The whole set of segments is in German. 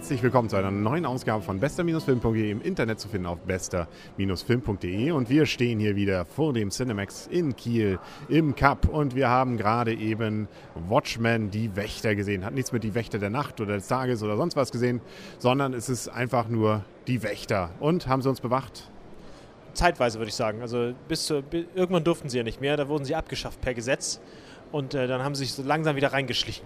Herzlich willkommen zu einer neuen Ausgabe von bester-film.de im Internet zu finden auf bester-film.de und wir stehen hier wieder vor dem Cinemax in Kiel im Cup und wir haben gerade eben Watchmen, die Wächter gesehen. Hat nichts mit die Wächter der Nacht oder des Tages oder sonst was gesehen, sondern es ist einfach nur die Wächter. Und haben sie uns bewacht? Zeitweise würde ich sagen. Also bis zu, irgendwann durften sie ja nicht mehr, da wurden sie abgeschafft per Gesetz und äh, dann haben sie sich so langsam wieder reingeschlichen.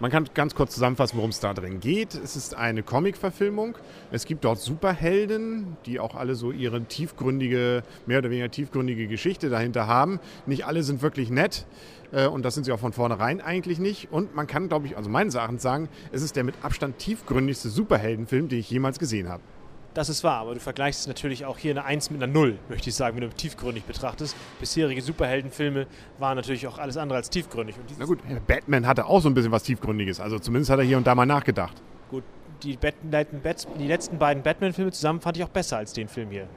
Man kann ganz kurz zusammenfassen, worum es da drin geht. Es ist eine Comic-Verfilmung. Es gibt dort Superhelden, die auch alle so ihre tiefgründige, mehr oder weniger tiefgründige Geschichte dahinter haben. Nicht alle sind wirklich nett. Äh, und das sind sie auch von vornherein eigentlich nicht. Und man kann, glaube ich, also meines Erachtens sagen, es ist der mit Abstand tiefgründigste Superheldenfilm, den ich jemals gesehen habe. Das ist wahr, aber du vergleichst natürlich auch hier eine 1 mit einer 0, möchte ich sagen, wenn du tiefgründig betrachtest. Bisherige Superheldenfilme waren natürlich auch alles andere als tiefgründig. Na gut, Batman hatte auch so ein bisschen was Tiefgründiges, also zumindest hat er hier und da mal nachgedacht. Gut, die, die letzten beiden Batman-Filme zusammen fand ich auch besser als den Film hier.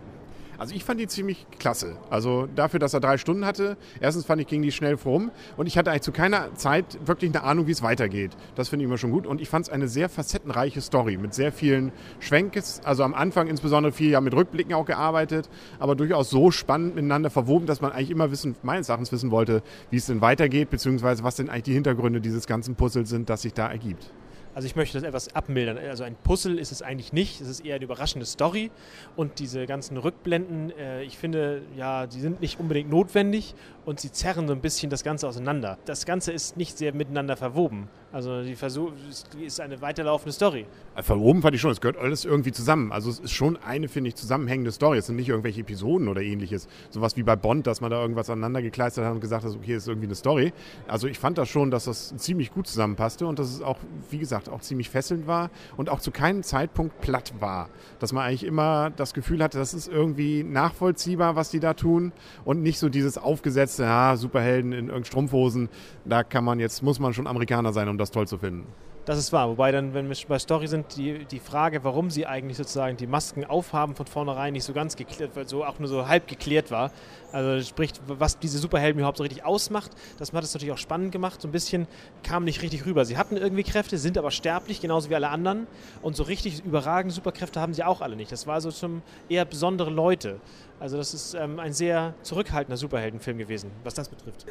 Also ich fand die ziemlich klasse. Also dafür, dass er drei Stunden hatte, erstens fand ich, ging die schnell rum und ich hatte eigentlich zu keiner Zeit wirklich eine Ahnung, wie es weitergeht. Das finde ich immer schon gut und ich fand es eine sehr facettenreiche Story mit sehr vielen Schwenkes. Also am Anfang insbesondere viel ja mit Rückblicken auch gearbeitet, aber durchaus so spannend miteinander verwoben, dass man eigentlich immer wissen, meines Erachtens wissen wollte, wie es denn weitergeht, beziehungsweise was denn eigentlich die Hintergründe dieses ganzen Puzzles sind, das sich da ergibt. Also ich möchte das etwas abmildern. Also ein Puzzle ist es eigentlich nicht. Es ist eher eine überraschende Story. Und diese ganzen Rückblenden, äh, ich finde, ja, die sind nicht unbedingt notwendig und sie zerren so ein bisschen das Ganze auseinander. Das Ganze ist nicht sehr miteinander verwoben. Also die Versuch ist eine weiterlaufende Story. Äh, verwoben fand ich schon, es gehört alles irgendwie zusammen. Also es ist schon eine, finde ich, zusammenhängende Story. Es sind nicht irgendwelche Episoden oder ähnliches. Sowas wie bei Bond, dass man da irgendwas aneinander gekleistert hat und gesagt hat, okay, ist irgendwie eine Story. Also ich fand das schon, dass das ziemlich gut zusammenpasste und dass es auch, wie gesagt, auch ziemlich fesselnd war und auch zu keinem Zeitpunkt platt war. Dass man eigentlich immer das Gefühl hatte, das ist irgendwie nachvollziehbar, was die da tun und nicht so dieses aufgesetzte, ja, Superhelden in irgendeinen Strumpfhosen. Da kann man jetzt, muss man schon Amerikaner sein, um das toll zu finden. Das ist wahr. Wobei dann, wenn wir bei Story sind, die, die Frage, warum sie eigentlich sozusagen die Masken aufhaben von vornherein nicht so ganz geklärt, so auch nur so halb geklärt war. Also sprich, was diese Superhelden überhaupt so richtig ausmacht, das hat es natürlich auch spannend gemacht. So ein bisschen kam nicht richtig rüber. Sie hatten irgendwie Kräfte, sind aber sterblich, genauso wie alle anderen. Und so richtig überragende Superkräfte haben sie auch alle nicht. Das war so zum eher besondere Leute. Also das ist ähm, ein sehr zurückhaltender Superheldenfilm gewesen, was das betrifft.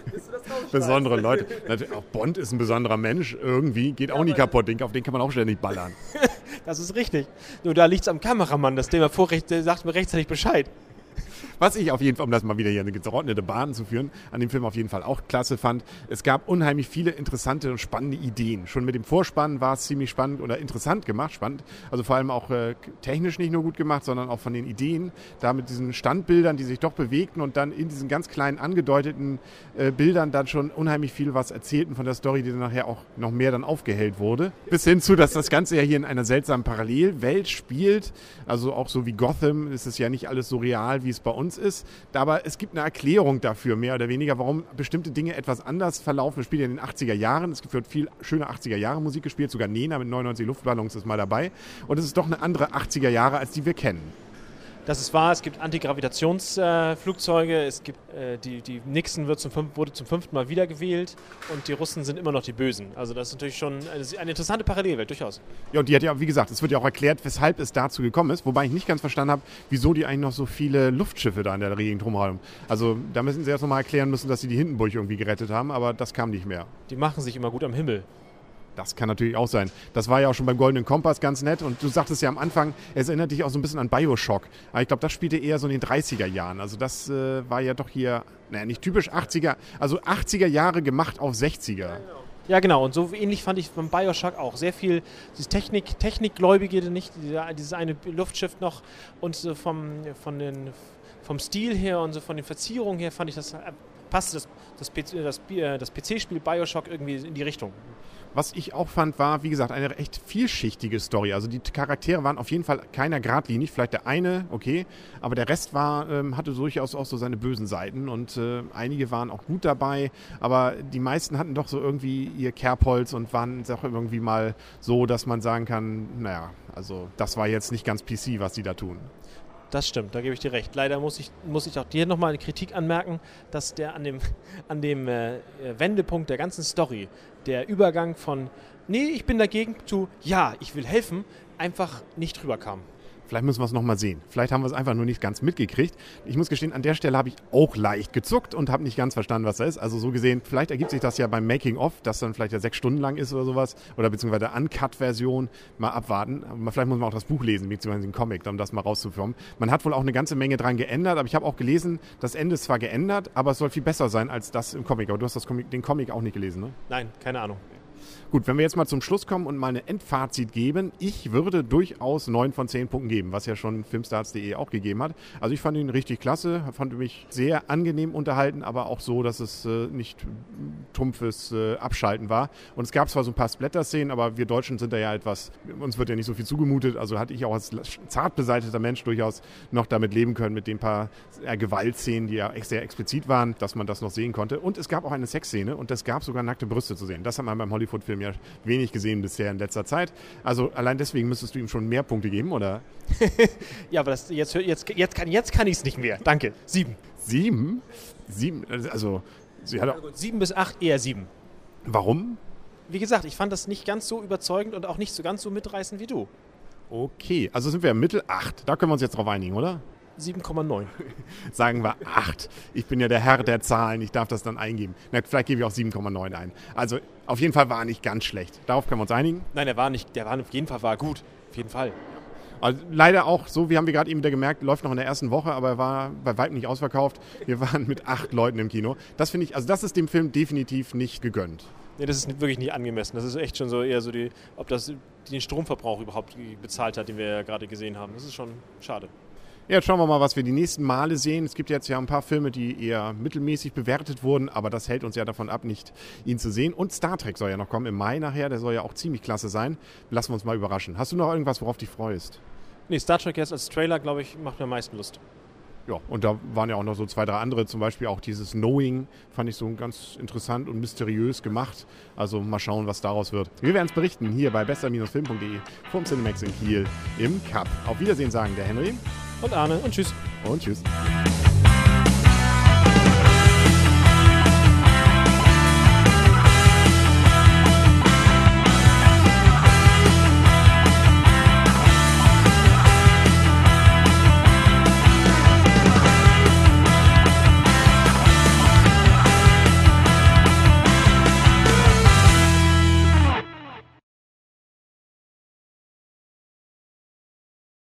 Besondere Leute. auch Bond ist ein besonderer Mensch. Irgendwie geht auch nicht kaputt. Den, auf den kann man auch ständig ballern. das ist richtig. Nur da liegt es am Kameramann. Das Thema Vorrecht sagt mir rechtzeitig Bescheid. Was ich auf jeden Fall, um das mal wieder hier eine geordnete Bahn zu führen, an dem Film auf jeden Fall auch klasse fand, es gab unheimlich viele interessante und spannende Ideen. Schon mit dem Vorspann war es ziemlich spannend oder interessant gemacht, spannend. Also vor allem auch äh, technisch nicht nur gut gemacht, sondern auch von den Ideen, da mit diesen Standbildern, die sich doch bewegten und dann in diesen ganz kleinen angedeuteten äh, Bildern dann schon unheimlich viel was erzählten von der Story, die dann nachher auch noch mehr dann aufgehellt wurde. Bis hin zu, dass das Ganze ja hier in einer seltsamen Parallelwelt spielt. Also auch so wie Gotham ist es ja nicht alles so real, wie es bei uns uns ist. Aber es gibt eine Erklärung dafür, mehr oder weniger, warum bestimmte Dinge etwas anders verlaufen. Es spielt ja in den 80er Jahren. Es wird viel schöne 80er Jahre Musik gespielt. Sogar Nena mit 99 Luftballons ist mal dabei. Und es ist doch eine andere 80er Jahre, als die wir kennen. Das ist wahr, es gibt Antigravitationsflugzeuge, äh, es gibt, äh, die, die Nixon wird zum, wurde zum fünften Mal wiedergewählt und die Russen sind immer noch die Bösen. Also das ist natürlich schon eine, eine, interessante Parallelwelt, durchaus. Ja, und die hat ja, wie gesagt, es wird ja auch erklärt, weshalb es dazu gekommen ist, wobei ich nicht ganz verstanden habe, wieso die eigentlich noch so viele Luftschiffe da in der Gegend rumhaben. Also da müssen sie erst nochmal erklären müssen, dass sie die Hindenburg irgendwie gerettet haben, aber das kam nicht mehr. Die machen sich immer gut am Himmel. Das kann natürlich auch sein. Das war ja auch schon beim Goldenen Kompass ganz nett. Und du sagtest ja am Anfang, es erinnert dich auch so ein bisschen an Bioshock. Aber ich glaube, das spielte eher so in den 30er Jahren. Also das äh, war ja doch hier, naja, nicht typisch 80er, also 80er Jahre gemacht auf 60er. Ja, genau. Und so ähnlich fand ich beim Bioshock auch. Sehr viel dieses Technik, Technikgläubige, nicht dieses eine Luftschiff noch und so vom, von den, vom Stil her und so von den Verzierungen her fand ich das, äh, passte das, das, das, das PC-Spiel Bioshock irgendwie in die Richtung. Was ich auch fand, war, wie gesagt, eine echt vielschichtige Story. Also die Charaktere waren auf jeden Fall keiner geradlinig. Vielleicht der eine, okay, aber der Rest war, ähm, hatte durchaus auch so seine bösen Seiten und äh, einige waren auch gut dabei, aber die meisten hatten doch so irgendwie ihr Kerbholz und waren auch irgendwie mal so, dass man sagen kann, naja, also das war jetzt nicht ganz PC, was die da tun. Das stimmt, da gebe ich dir recht. Leider muss ich, muss ich auch dir nochmal eine Kritik anmerken, dass der an dem, an dem äh, Wendepunkt der ganzen Story, der Übergang von nee, ich bin dagegen, zu, ja, ich will helfen, einfach nicht rüberkam. Vielleicht müssen wir es nochmal sehen. Vielleicht haben wir es einfach nur nicht ganz mitgekriegt. Ich muss gestehen, an der Stelle habe ich auch leicht gezuckt und habe nicht ganz verstanden, was da ist. Also so gesehen, vielleicht ergibt sich das ja beim Making-of, das dann vielleicht ja sechs Stunden lang ist oder sowas. Oder beziehungsweise der Uncut-Version. Mal abwarten. Vielleicht muss man auch das Buch lesen, beziehungsweise den Comic, um das mal rauszuführen. Man hat wohl auch eine ganze Menge dran geändert, aber ich habe auch gelesen, das Ende ist zwar geändert, aber es soll viel besser sein als das im Comic. Aber du hast Comic, den Comic auch nicht gelesen, ne? Nein, keine Ahnung. Gut, wenn wir jetzt mal zum Schluss kommen und mal eine Endfazit geben, ich würde durchaus 9 von 10 Punkten geben, was ja schon filmstarts.de auch gegeben hat. Also ich fand ihn richtig klasse, fand mich sehr angenehm unterhalten, aber auch so, dass es äh, nicht trumpfes äh, Abschalten war. Und es gab zwar so ein paar Splatter-Szenen, aber wir Deutschen sind da ja etwas, uns wird ja nicht so viel zugemutet, also hatte ich auch als zart beseiteter Mensch durchaus noch damit leben können, mit den paar äh, Gewaltszenen, die ja sehr explizit waren, dass man das noch sehen konnte. Und es gab auch eine Sexszene und es gab sogar nackte Brüste zu sehen. Das hat man beim Hollywood-Film Film ja wenig gesehen bisher in letzter Zeit. Also allein deswegen müsstest du ihm schon mehr Punkte geben, oder? ja, aber das, jetzt, jetzt, jetzt kann, jetzt kann ich es nicht mehr. Danke. Sieben. Sieben? Sieben? Also, sie hat auch sieben bis acht, eher sieben. Warum? Wie gesagt, ich fand das nicht ganz so überzeugend und auch nicht so ganz so mitreißend wie du. Okay, also sind wir im Mittel acht. Da können wir uns jetzt drauf einigen, oder? 7,9. Sagen wir 8. Ich bin ja der Herr der Zahlen, ich darf das dann eingeben. Na, vielleicht gebe ich auch 7,9 ein. Also auf jeden Fall war er nicht ganz schlecht. Darauf können wir uns einigen? Nein, der war nicht, der war auf jeden Fall war gut. Auf jeden Fall. Also leider auch so, wie haben wir gerade eben wieder gemerkt, läuft noch in der ersten Woche, aber er war bei weitem nicht ausverkauft. Wir waren mit acht Leuten im Kino. Das finde ich, also das ist dem Film definitiv nicht gegönnt. Nee, das ist wirklich nicht angemessen. Das ist echt schon so eher so die, ob das den Stromverbrauch überhaupt bezahlt hat, den wir ja gerade gesehen haben. Das ist schon schade. Jetzt schauen wir mal, was wir die nächsten Male sehen. Es gibt jetzt ja ein paar Filme, die eher mittelmäßig bewertet wurden, aber das hält uns ja davon ab, nicht ihn zu sehen. Und Star Trek soll ja noch kommen im Mai nachher. Der soll ja auch ziemlich klasse sein. Lassen wir uns mal überraschen. Hast du noch irgendwas, worauf du dich freust? Nee, Star Trek jetzt als Trailer, glaube ich, macht mir am meisten Lust. Ja, und da waren ja auch noch so zwei, drei andere, zum Beispiel auch dieses Knowing, fand ich so ganz interessant und mysteriös gemacht. Also mal schauen, was daraus wird. Wir werden es berichten hier bei bester-film.de vom Cinemax in Kiel im Cup. Auf Wiedersehen sagen der Henry und Arne und tschüss. Und tschüss.